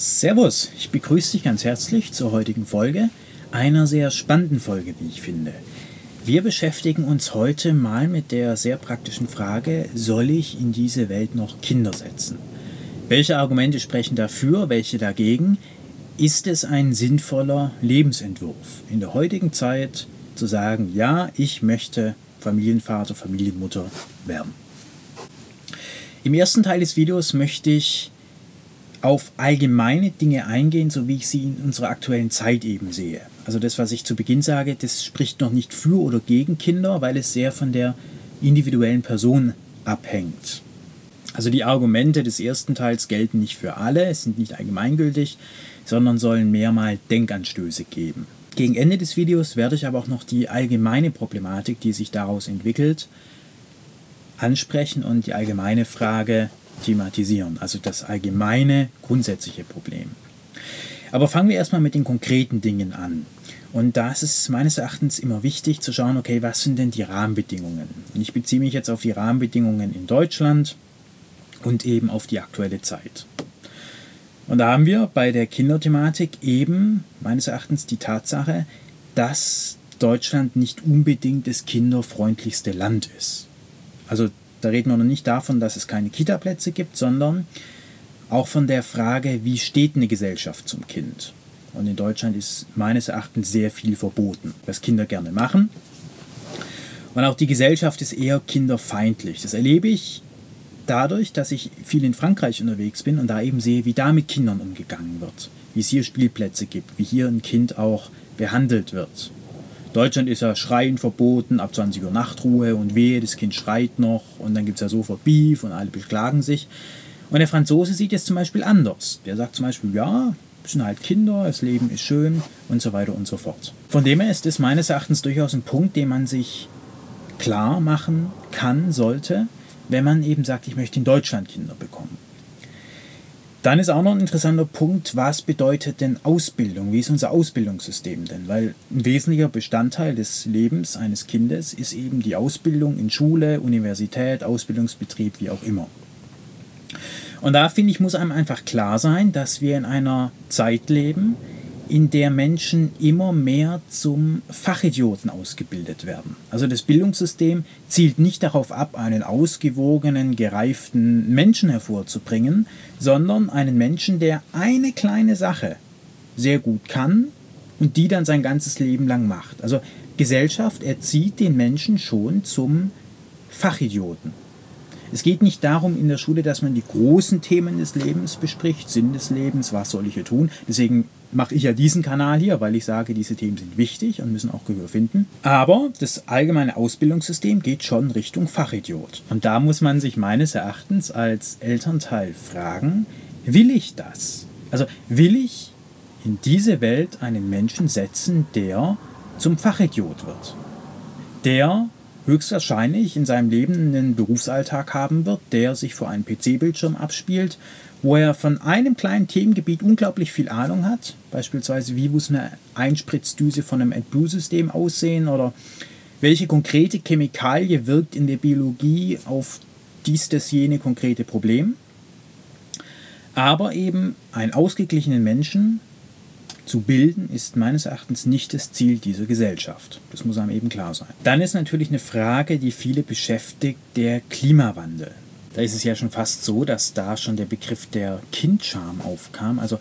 Servus, ich begrüße dich ganz herzlich zur heutigen Folge, einer sehr spannenden Folge, wie ich finde. Wir beschäftigen uns heute mal mit der sehr praktischen Frage, soll ich in diese Welt noch Kinder setzen? Welche Argumente sprechen dafür, welche dagegen? Ist es ein sinnvoller Lebensentwurf in der heutigen Zeit zu sagen, ja, ich möchte Familienvater, Familienmutter werden? Im ersten Teil des Videos möchte ich auf allgemeine Dinge eingehen, so wie ich sie in unserer aktuellen Zeit eben sehe. Also das, was ich zu Beginn sage, das spricht noch nicht für oder gegen Kinder, weil es sehr von der individuellen Person abhängt. Also die Argumente des ersten Teils gelten nicht für alle, es sind nicht allgemeingültig, sondern sollen mehr mal Denkanstöße geben. Gegen Ende des Videos werde ich aber auch noch die allgemeine Problematik, die sich daraus entwickelt, ansprechen und die allgemeine Frage, thematisieren, also das allgemeine, grundsätzliche Problem. Aber fangen wir erstmal mit den konkreten Dingen an. Und da ist es meines Erachtens immer wichtig zu schauen, okay, was sind denn die Rahmenbedingungen? Und ich beziehe mich jetzt auf die Rahmenbedingungen in Deutschland und eben auf die aktuelle Zeit. Und da haben wir bei der Kinderthematik eben meines Erachtens die Tatsache, dass Deutschland nicht unbedingt das kinderfreundlichste Land ist. Also da reden wir noch nicht davon, dass es keine Kita-Plätze gibt, sondern auch von der Frage, wie steht eine Gesellschaft zum Kind. Und in Deutschland ist meines Erachtens sehr viel verboten, was Kinder gerne machen. Und auch die Gesellschaft ist eher kinderfeindlich. Das erlebe ich dadurch, dass ich viel in Frankreich unterwegs bin und da eben sehe, wie da mit Kindern umgegangen wird. Wie es hier Spielplätze gibt, wie hier ein Kind auch behandelt wird. Deutschland ist ja Schreien verboten, ab 20 Uhr Nachtruhe und wehe, das Kind schreit noch und dann gibt es ja sofort Beef und alle beklagen sich. Und der Franzose sieht es zum Beispiel anders. Der sagt zum Beispiel, ja, es sind halt Kinder, das Leben ist schön und so weiter und so fort. Von dem her ist es meines Erachtens durchaus ein Punkt, den man sich klar machen kann, sollte, wenn man eben sagt, ich möchte in Deutschland Kinder bekommen. Dann ist auch noch ein interessanter Punkt, was bedeutet denn Ausbildung? Wie ist unser Ausbildungssystem denn? Weil ein wesentlicher Bestandteil des Lebens eines Kindes ist eben die Ausbildung in Schule, Universität, Ausbildungsbetrieb, wie auch immer. Und da finde ich, muss einem einfach klar sein, dass wir in einer Zeit leben, in der Menschen immer mehr zum Fachidioten ausgebildet werden. Also das Bildungssystem zielt nicht darauf ab, einen ausgewogenen, gereiften Menschen hervorzubringen, sondern einen Menschen, der eine kleine Sache sehr gut kann und die dann sein ganzes Leben lang macht. Also Gesellschaft erzieht den Menschen schon zum Fachidioten. Es geht nicht darum in der Schule, dass man die großen Themen des Lebens bespricht, Sinn des Lebens, was soll ich hier tun. Deswegen mache ich ja diesen Kanal hier, weil ich sage, diese Themen sind wichtig und müssen auch Gehör finden. Aber das allgemeine Ausbildungssystem geht schon Richtung Fachidiot. Und da muss man sich meines Erachtens als Elternteil fragen, will ich das? Also will ich in diese Welt einen Menschen setzen, der zum Fachidiot wird? Der höchstwahrscheinlich in seinem Leben einen Berufsalltag haben wird, der sich vor einem PC-Bildschirm abspielt, wo er von einem kleinen Themengebiet unglaublich viel Ahnung hat. Beispielsweise, wie muss eine Einspritzdüse von einem AdBlue-System aussehen oder welche konkrete Chemikalie wirkt in der Biologie auf dies, das, jene konkrete Problem. Aber eben einen ausgeglichenen Menschen zu bilden, ist meines Erachtens nicht das Ziel dieser Gesellschaft. Das muss einem eben klar sein. Dann ist natürlich eine Frage, die viele beschäftigt, der Klimawandel. Da ist es ja schon fast so, dass da schon der Begriff der Kindscham aufkam. Also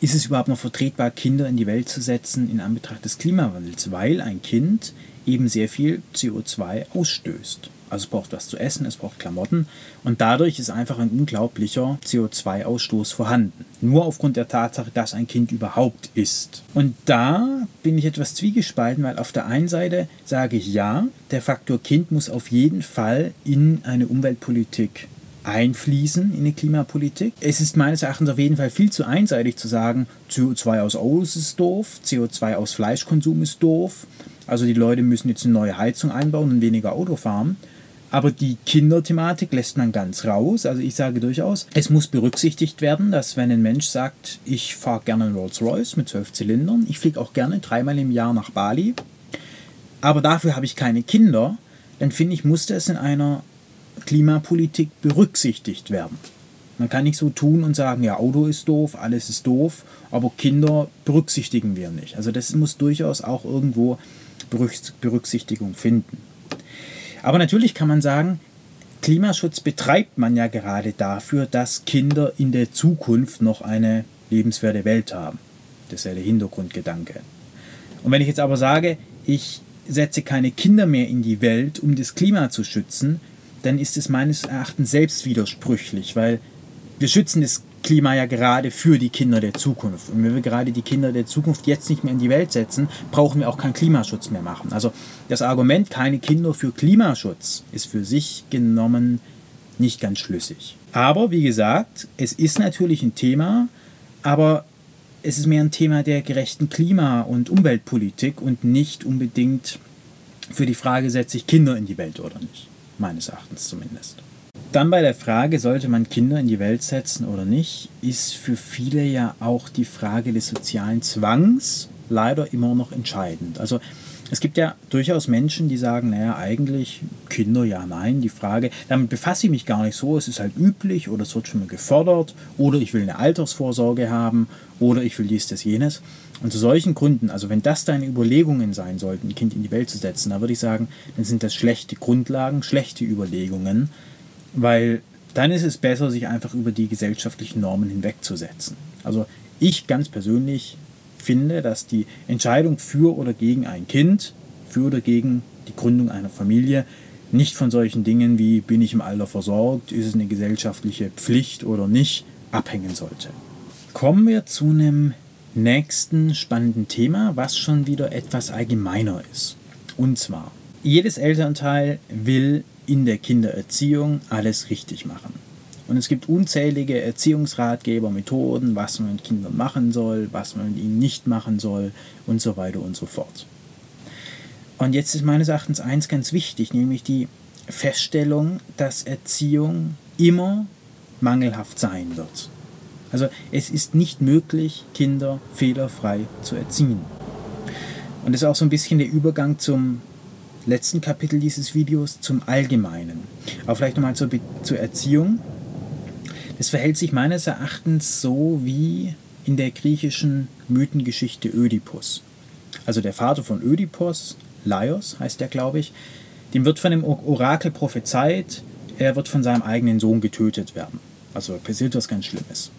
ist es überhaupt noch vertretbar, Kinder in die Welt zu setzen in Anbetracht des Klimawandels, weil ein Kind eben sehr viel CO2 ausstößt. Also es braucht was zu essen, es braucht Klamotten und dadurch ist einfach ein unglaublicher CO2-Ausstoß vorhanden. Nur aufgrund der Tatsache, dass ein Kind überhaupt ist. Und da bin ich etwas zwiegespalten, weil auf der einen Seite sage ich ja, der Faktor Kind muss auf jeden Fall in eine Umweltpolitik einfließen in die Klimapolitik. Es ist meines Erachtens auf jeden Fall viel zu einseitig zu sagen, CO2 aus Autos ist doof, CO2 aus Fleischkonsum ist doof. Also die Leute müssen jetzt eine neue Heizung einbauen und weniger Auto fahren. Aber die Kinderthematik lässt man ganz raus. Also ich sage durchaus, es muss berücksichtigt werden, dass wenn ein Mensch sagt, ich fahre gerne einen Rolls-Royce mit zwölf Zylindern, ich fliege auch gerne dreimal im Jahr nach Bali, aber dafür habe ich keine Kinder, dann finde ich, muss das in einer Klimapolitik berücksichtigt werden. Man kann nicht so tun und sagen, ja, Auto ist doof, alles ist doof, aber Kinder berücksichtigen wir nicht. Also das muss durchaus auch irgendwo Berücksichtigung finden. Aber natürlich kann man sagen, Klimaschutz betreibt man ja gerade dafür, dass Kinder in der Zukunft noch eine lebenswerte Welt haben. Das ist ja der Hintergrundgedanke. Und wenn ich jetzt aber sage, ich setze keine Kinder mehr in die Welt, um das Klima zu schützen, dann ist es meines Erachtens selbst widersprüchlich, weil wir schützen das Klima ja gerade für die Kinder der Zukunft. Und wenn wir gerade die Kinder der Zukunft jetzt nicht mehr in die Welt setzen, brauchen wir auch keinen Klimaschutz mehr machen. Also das Argument, keine Kinder für Klimaschutz, ist für sich genommen nicht ganz schlüssig. Aber wie gesagt, es ist natürlich ein Thema, aber es ist mehr ein Thema der gerechten Klima- und Umweltpolitik und nicht unbedingt für die Frage, setze ich Kinder in die Welt oder nicht. Meines Erachtens zumindest. Dann bei der Frage, sollte man Kinder in die Welt setzen oder nicht, ist für viele ja auch die Frage des sozialen Zwangs leider immer noch entscheidend. Also es gibt ja durchaus Menschen, die sagen, naja, eigentlich Kinder, ja, nein. Die Frage, damit befasse ich mich gar nicht so, es ist halt üblich oder es wird schon mal gefördert oder ich will eine Altersvorsorge haben oder ich will dies, das, jenes. Und zu solchen Gründen, also wenn das deine Überlegungen sein sollten, ein Kind in die Welt zu setzen, dann würde ich sagen, dann sind das schlechte Grundlagen, schlechte Überlegungen weil dann ist es besser, sich einfach über die gesellschaftlichen Normen hinwegzusetzen. Also ich ganz persönlich finde, dass die Entscheidung für oder gegen ein Kind, für oder gegen die Gründung einer Familie nicht von solchen Dingen wie bin ich im Alter versorgt, ist es eine gesellschaftliche Pflicht oder nicht, abhängen sollte. Kommen wir zu einem nächsten spannenden Thema, was schon wieder etwas allgemeiner ist. Und zwar, jedes Elternteil will in der Kindererziehung alles richtig machen. Und es gibt unzählige Erziehungsratgeber, Methoden, was man mit Kindern machen soll, was man mit ihnen nicht machen soll und so weiter und so fort. Und jetzt ist meines Erachtens eins ganz wichtig, nämlich die Feststellung, dass Erziehung immer mangelhaft sein wird. Also es ist nicht möglich, Kinder fehlerfrei zu erziehen. Und das ist auch so ein bisschen der Übergang zum letzten Kapitel dieses Videos zum Allgemeinen. Aber vielleicht nochmal zur, zur Erziehung. Das verhält sich meines Erachtens so wie in der griechischen Mythengeschichte Ödipus. Also der Vater von Ödipus, Laios heißt der, glaube ich, dem wird von dem Orakel prophezeit, er wird von seinem eigenen Sohn getötet werden. Also passiert was ganz Schlimmes.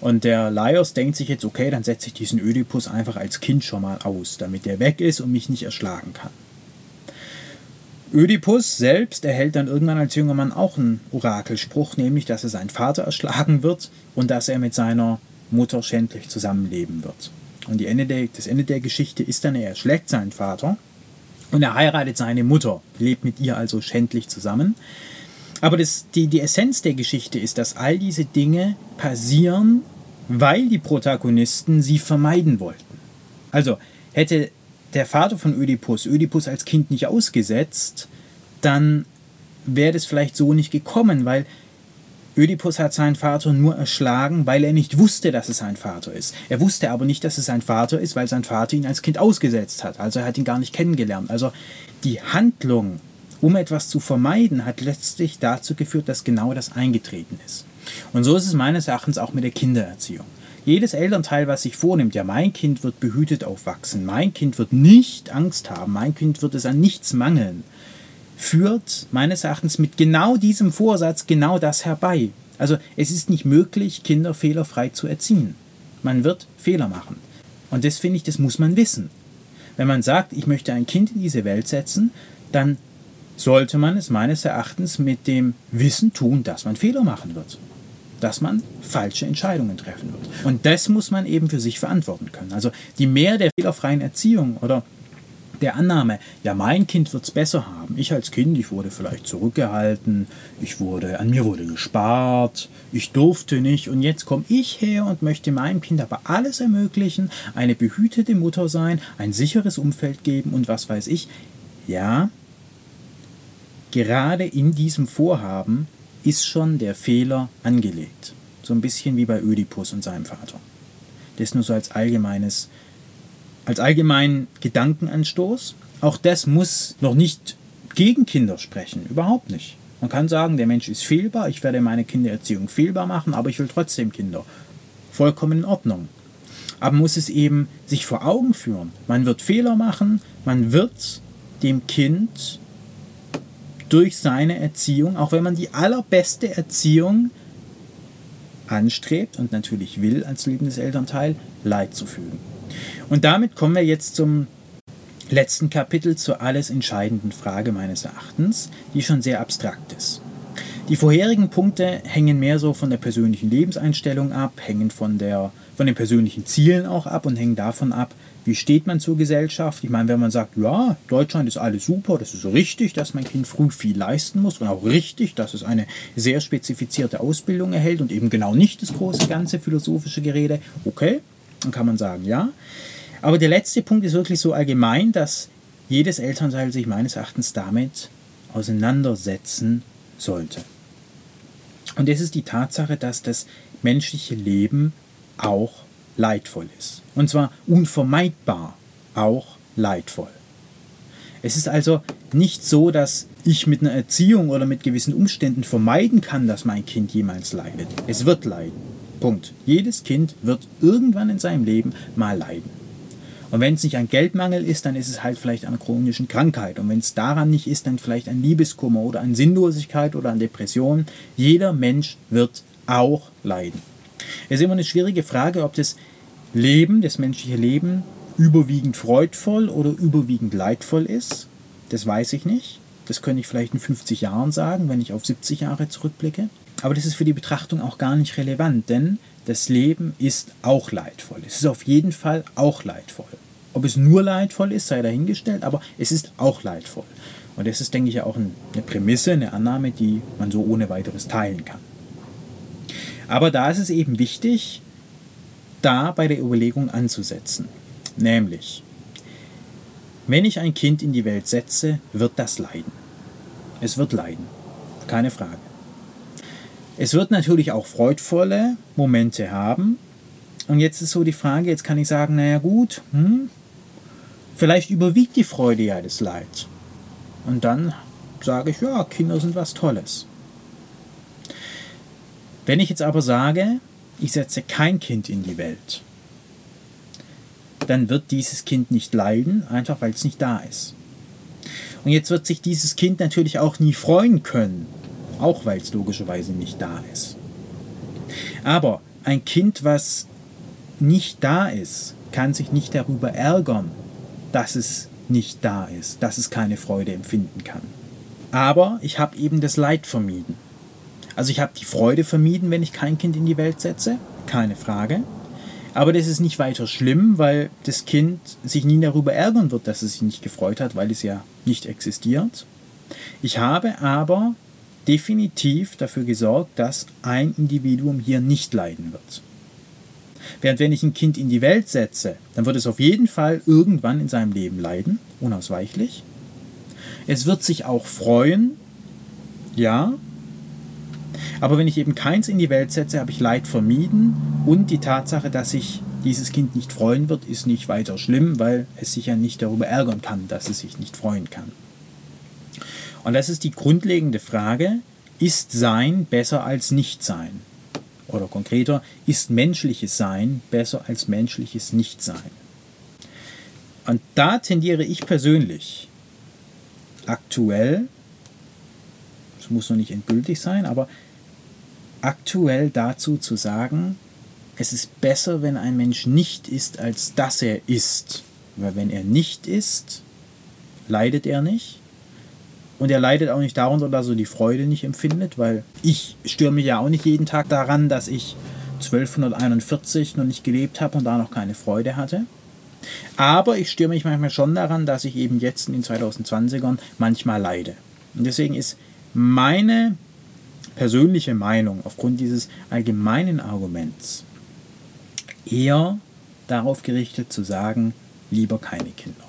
Und der Laios denkt sich jetzt, okay, dann setze ich diesen Ödipus einfach als Kind schon mal aus, damit er weg ist und mich nicht erschlagen kann. Ödipus selbst erhält dann irgendwann als junger Mann auch einen Orakelspruch, nämlich, dass er seinen Vater erschlagen wird und dass er mit seiner Mutter schändlich zusammenleben wird. Und Ende der, das Ende der Geschichte ist dann, er erschlägt seinen Vater und er heiratet seine Mutter, lebt mit ihr also schändlich zusammen. Aber das, die, die Essenz der Geschichte ist, dass all diese Dinge passieren, weil die Protagonisten sie vermeiden wollten. Also hätte der Vater von Ödipus Ödipus als Kind nicht ausgesetzt, dann wäre das vielleicht so nicht gekommen, weil Ödipus hat seinen Vater nur erschlagen, weil er nicht wusste, dass es sein Vater ist. Er wusste aber nicht, dass es sein Vater ist, weil sein Vater ihn als Kind ausgesetzt hat. Also er hat ihn gar nicht kennengelernt. Also die Handlung, um etwas zu vermeiden, hat letztlich dazu geführt, dass genau das eingetreten ist. Und so ist es meines Erachtens auch mit der Kindererziehung. Jedes Elternteil, was sich vornimmt, ja, mein Kind wird behütet aufwachsen, mein Kind wird nicht Angst haben, mein Kind wird es an nichts mangeln, führt meines Erachtens mit genau diesem Vorsatz genau das herbei. Also es ist nicht möglich, Kinder fehlerfrei zu erziehen. Man wird Fehler machen. Und das finde ich, das muss man wissen. Wenn man sagt, ich möchte ein Kind in diese Welt setzen, dann sollte man es meines Erachtens mit dem Wissen tun, dass man Fehler machen wird dass man falsche Entscheidungen treffen wird. Und das muss man eben für sich verantworten können. Also die Mehr der fehlerfreien Erziehung oder der Annahme, ja, mein Kind wird es besser haben. Ich als Kind, ich wurde vielleicht zurückgehalten, ich wurde, an mir wurde gespart, ich durfte nicht und jetzt komme ich her und möchte meinem Kind aber alles ermöglichen, eine behütete Mutter sein, ein sicheres Umfeld geben und was weiß ich. Ja, gerade in diesem Vorhaben ist schon der Fehler angelegt. So ein bisschen wie bei Ödipus und seinem Vater. Das nur so als allgemeines, als allgemeinen Gedankenanstoß. Auch das muss noch nicht gegen Kinder sprechen, überhaupt nicht. Man kann sagen, der Mensch ist fehlbar, ich werde meine Kindererziehung fehlbar machen, aber ich will trotzdem Kinder. Vollkommen in Ordnung. Aber muss es eben sich vor Augen führen. Man wird Fehler machen, man wird dem Kind durch seine Erziehung, auch wenn man die allerbeste Erziehung anstrebt und natürlich will als liebendes Elternteil, Leid zu fügen. Und damit kommen wir jetzt zum letzten Kapitel zur alles entscheidenden Frage meines Erachtens, die schon sehr abstrakt ist. Die vorherigen Punkte hängen mehr so von der persönlichen Lebenseinstellung ab, hängen von, der, von den persönlichen Zielen auch ab und hängen davon ab, wie steht man zur Gesellschaft. Ich meine, wenn man sagt, ja, Deutschland ist alles super, das ist richtig, dass mein Kind früh viel leisten muss und auch richtig, dass es eine sehr spezifizierte Ausbildung erhält und eben genau nicht das große ganze philosophische Gerede, okay, dann kann man sagen, ja. Aber der letzte Punkt ist wirklich so allgemein, dass jedes Elternteil sich meines Erachtens damit auseinandersetzen sollte. Und das ist die Tatsache, dass das menschliche Leben auch leidvoll ist. Und zwar unvermeidbar auch leidvoll. Es ist also nicht so, dass ich mit einer Erziehung oder mit gewissen Umständen vermeiden kann, dass mein Kind jemals leidet. Es wird leiden. Punkt. Jedes Kind wird irgendwann in seinem Leben mal leiden. Und wenn es nicht ein Geldmangel ist, dann ist es halt vielleicht eine chronische Krankheit. Und wenn es daran nicht ist, dann vielleicht ein Liebeskummer oder an Sinnlosigkeit oder an Depression. Jeder Mensch wird auch leiden. Es ist immer eine schwierige Frage, ob das Leben, das menschliche Leben, überwiegend freudvoll oder überwiegend leidvoll ist. Das weiß ich nicht. Das könnte ich vielleicht in 50 Jahren sagen, wenn ich auf 70 Jahre zurückblicke. Aber das ist für die Betrachtung auch gar nicht relevant, denn das Leben ist auch leidvoll. Es ist auf jeden Fall auch leidvoll. Ob es nur leidvoll ist, sei dahingestellt, aber es ist auch leidvoll. Und das ist, denke ich, auch eine Prämisse, eine Annahme, die man so ohne weiteres teilen kann. Aber da ist es eben wichtig, da bei der Überlegung anzusetzen. Nämlich, wenn ich ein Kind in die Welt setze, wird das leiden. Es wird leiden. Keine Frage. Es wird natürlich auch freudvolle Momente haben. Und jetzt ist so die Frage, jetzt kann ich sagen, naja gut, hm, Vielleicht überwiegt die Freude ja das Leid. Und dann sage ich, ja, Kinder sind was Tolles. Wenn ich jetzt aber sage, ich setze kein Kind in die Welt, dann wird dieses Kind nicht leiden, einfach weil es nicht da ist. Und jetzt wird sich dieses Kind natürlich auch nie freuen können, auch weil es logischerweise nicht da ist. Aber ein Kind, was nicht da ist, kann sich nicht darüber ärgern, dass es nicht da ist, dass es keine Freude empfinden kann. Aber ich habe eben das Leid vermieden. Also ich habe die Freude vermieden, wenn ich kein Kind in die Welt setze, keine Frage. Aber das ist nicht weiter schlimm, weil das Kind sich nie darüber ärgern wird, dass es sich nicht gefreut hat, weil es ja nicht existiert. Ich habe aber definitiv dafür gesorgt, dass ein Individuum hier nicht leiden wird. Während wenn ich ein Kind in die Welt setze, dann wird es auf jeden Fall irgendwann in seinem Leben leiden, unausweichlich. Es wird sich auch freuen, ja. Aber wenn ich eben keins in die Welt setze, habe ich Leid vermieden und die Tatsache, dass sich dieses Kind nicht freuen wird, ist nicht weiter schlimm, weil es sich ja nicht darüber ärgern kann, dass es sich nicht freuen kann. Und das ist die grundlegende Frage, ist Sein besser als Nicht-Sein? Oder konkreter, ist menschliches Sein besser als menschliches Nichtsein? Und da tendiere ich persönlich aktuell, es muss noch nicht endgültig sein, aber aktuell dazu zu sagen, es ist besser, wenn ein Mensch nicht ist, als dass er ist. Weil wenn er nicht ist, leidet er nicht. Und er leidet auch nicht darunter, dass er die Freude nicht empfindet, weil ich mich ja auch nicht jeden Tag daran, dass ich 1241 noch nicht gelebt habe und da noch keine Freude hatte. Aber ich störe mich manchmal schon daran, dass ich eben jetzt in den 2020ern manchmal leide. Und deswegen ist meine persönliche Meinung aufgrund dieses allgemeinen Arguments eher darauf gerichtet zu sagen, lieber keine Kinder.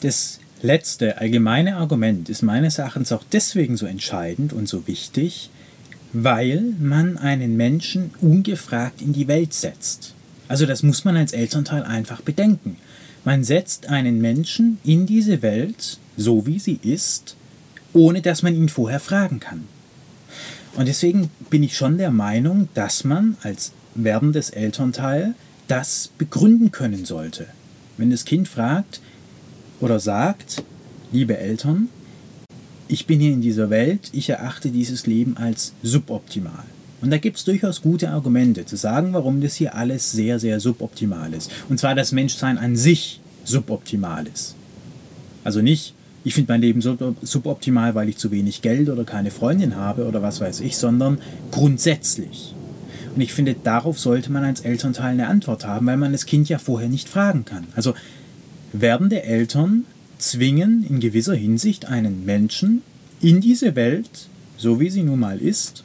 Das letzte allgemeine Argument ist meines Erachtens auch deswegen so entscheidend und so wichtig, weil man einen Menschen ungefragt in die Welt setzt. Also das muss man als Elternteil einfach bedenken. Man setzt einen Menschen in diese Welt, so wie sie ist, ohne dass man ihn vorher fragen kann. Und deswegen bin ich schon der Meinung, dass man als werdendes Elternteil das begründen können sollte. Wenn das Kind fragt oder sagt, liebe Eltern, ich bin hier in dieser Welt, ich erachte dieses Leben als suboptimal. Und da gibt es durchaus gute Argumente zu sagen, warum das hier alles sehr, sehr suboptimal ist. Und zwar das Menschsein an sich suboptimal ist. Also nicht, ich finde mein Leben suboptimal, weil ich zu wenig Geld oder keine Freundin habe oder was weiß ich, sondern grundsätzlich. Und ich finde, darauf sollte man als Elternteil eine Antwort haben, weil man das Kind ja vorher nicht fragen kann. Also werdende Eltern zwingen in gewisser Hinsicht einen Menschen in diese Welt, so wie sie nun mal ist,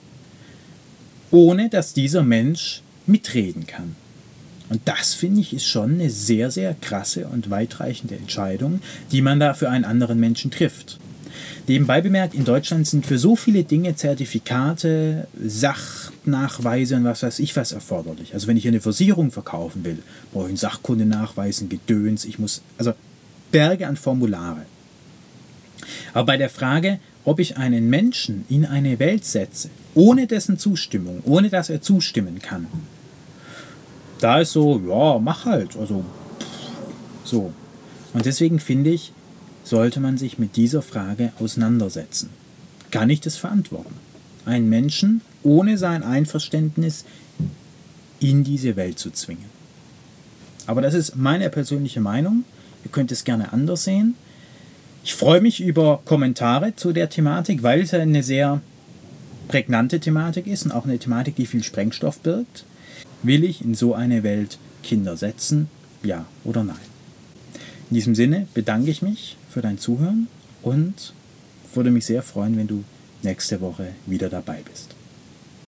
ohne dass dieser Mensch mitreden kann. Und das finde ich ist schon eine sehr, sehr krasse und weitreichende Entscheidung, die man da für einen anderen Menschen trifft. Nebenbei bemerkt, in Deutschland sind für so viele Dinge Zertifikate, Sachnachweise und was weiß ich was erforderlich. Also wenn ich eine Versicherung verkaufen will, brauche ich einen Sachkundenachweis, ein Gedöns, ich muss, also Berge an Formulare. Aber bei der Frage, ob ich einen Menschen in eine Welt setze, ohne dessen Zustimmung, ohne dass er zustimmen kann, da ist so, ja, mach halt. Also, so. Und deswegen finde ich, sollte man sich mit dieser Frage auseinandersetzen. Kann ich das verantworten? Einen Menschen ohne sein Einverständnis in diese Welt zu zwingen. Aber das ist meine persönliche Meinung. Ihr könnt es gerne anders sehen. Ich freue mich über Kommentare zu der Thematik, weil es eine sehr prägnante Thematik ist und auch eine Thematik, die viel Sprengstoff birgt. Will ich in so eine Welt Kinder setzen? Ja oder nein? In diesem Sinne bedanke ich mich für dein Zuhören und würde mich sehr freuen, wenn du nächste Woche wieder dabei bist.